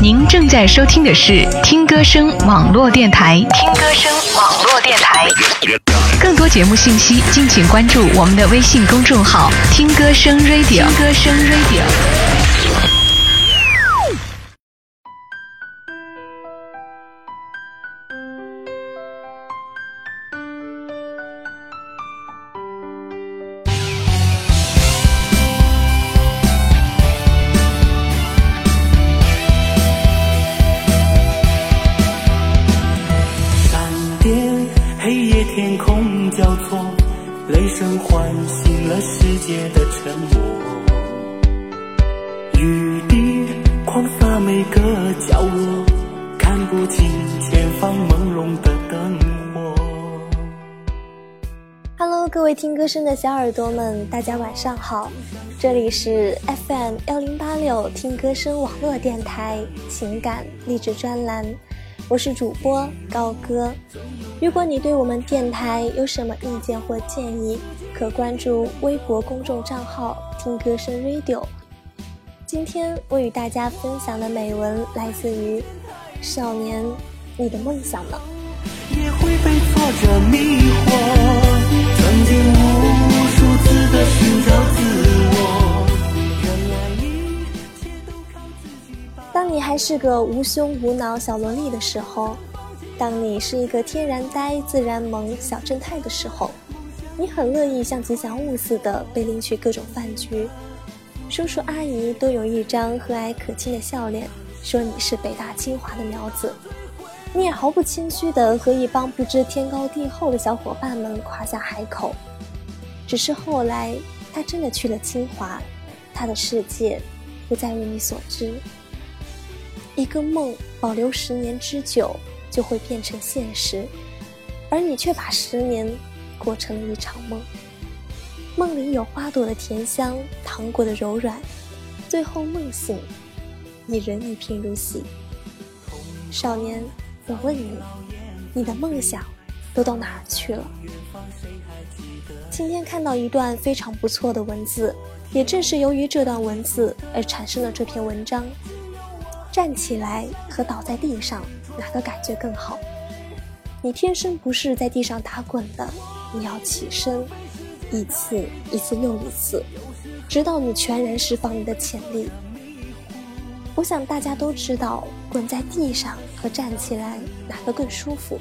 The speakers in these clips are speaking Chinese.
您正在收听的是听歌声网络电台。听歌声网络电台。更多节目信息，敬请关注我们的微信公众号“听歌声 Radio”。听歌声 Radio。醒了世界的沉默。雨滴狂洒每个角落，看不清前方朦胧的灯火。Hello，各位听歌声的小耳朵们，大家晚上好，这里是 FM 幺零八六听歌声网络电台情感励志专栏，我是主播高歌。如果你对我们电台有什么意见或建议，可关注微博公众账号“听歌声 Radio”。今天我与大家分享的美文来自于《少年，你的梦想呢？》。也会被挫折迷惑，还是个无胸无脑小萝莉的时候，当你是一个天然呆、自然萌小正太的时候，你很乐意像吉祥物似的被领去各种饭局，叔叔阿姨都有一张和蔼可亲的笑脸，说你是北大清华的苗子。你也毫不谦虚地和一帮不知天高地厚的小伙伴们夸下海口。只是后来，他真的去了清华，他的世界不再如你所知。一个梦保留十年之久，就会变成现实，而你却把十年过成了一场梦。梦里有花朵的甜香，糖果的柔软，最后梦醒，你仍一贫如洗。少年，我问你，你的梦想都到哪儿去了？今天看到一段非常不错的文字，也正是由于这段文字而产生了这篇文章。站起来和倒在地上，哪个感觉更好？你天生不是在地上打滚的，你要起身，一次一次又一次，直到你全然释放你的潜力。我想大家都知道，滚在地上和站起来哪个更舒服。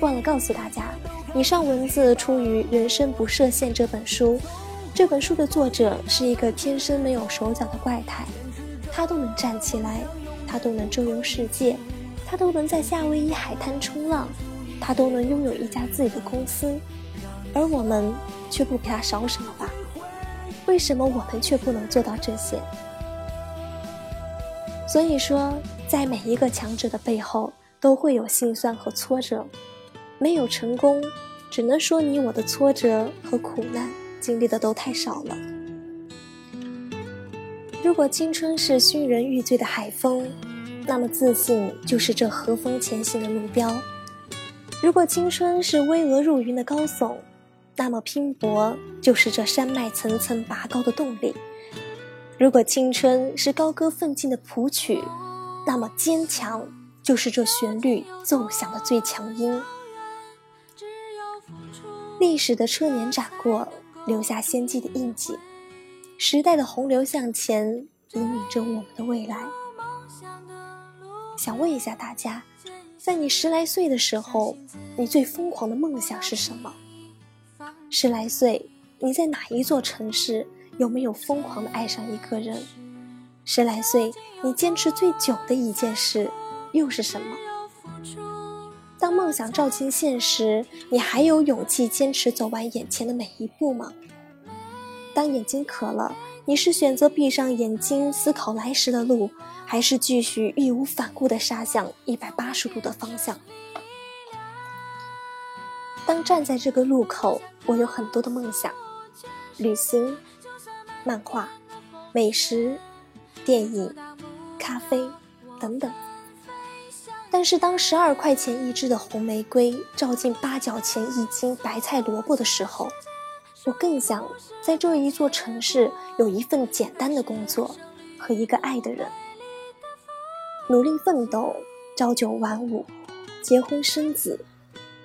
忘了告诉大家，以上文字出于《人生不设限》这本书。这本书的作者是一个天生没有手脚的怪胎，他都能站起来，他都能周游世界，他都能在夏威夷海滩冲浪，他都能拥有一家自己的公司，而我们却不比他少什么吧？为什么我们却不能做到这些？所以说，在每一个强者的背后，都会有心酸和挫折。没有成功，只能说你我的挫折和苦难经历的都太少了。如果青春是熏人欲醉的海风，那么自信就是这和风前行的路标；如果青春是巍峨入云的高耸，那么拼搏就是这山脉层层拔高的动力；如果青春是高歌奋进的谱曲，那么坚强就是这旋律奏响的最强音。历史的车年展过，留下先进的印记。时代的洪流向前，引领着我们的未来。想问一下大家，在你十来岁的时候，你最疯狂的梦想是什么？十来岁，你在哪一座城市？有没有疯狂的爱上一个人？十来岁，你坚持最久的一件事又是什么？当梦想照进现实，你还有勇气坚持走完眼前的每一步吗？当眼睛渴了，你是选择闭上眼睛思考来时的路，还是继续义无反顾地杀向一百八十度的方向？当站在这个路口，我有很多的梦想：旅行、漫画、美食、电影、咖啡等等。但是当十二块钱一支的红玫瑰照进八角钱一斤白菜萝卜的时候，我更想在这一座城市有一份简单的工作和一个爱的人。努力奋斗，朝九晚五，结婚生子，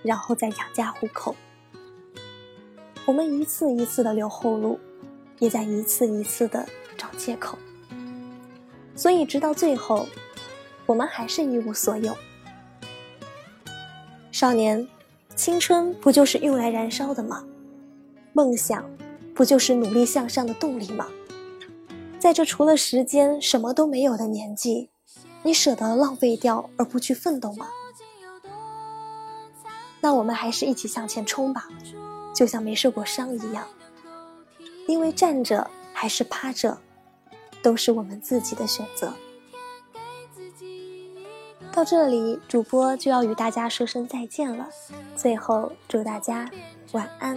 然后再养家糊口。我们一次一次的留后路，也在一次一次的找借口。所以，直到最后，我们还是一无所有。少年，青春不就是用来燃烧的吗？梦想，不就是努力向上的动力吗？在这除了时间什么都没有的年纪，你舍得浪费掉而不去奋斗吗？那我们还是一起向前冲吧，就像没受过伤一样。因为站着还是趴着，都是我们自己的选择。到这里，主播就要与大家说声再见了。最后，祝大家晚安。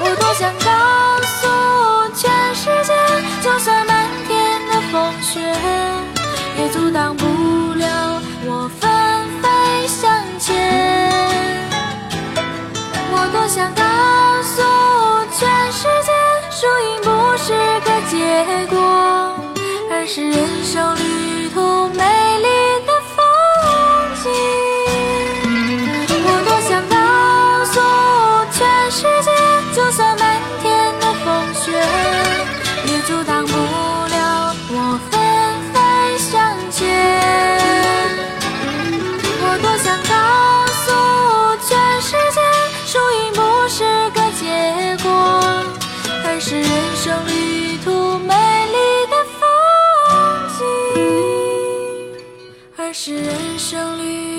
我多想告诉全世界，就算漫天的风雪，也阻挡不了我纷飞向前。我多想告诉全世界，输赢不是个结果，而是人生。是人生旅途美丽的风景，而是人生旅。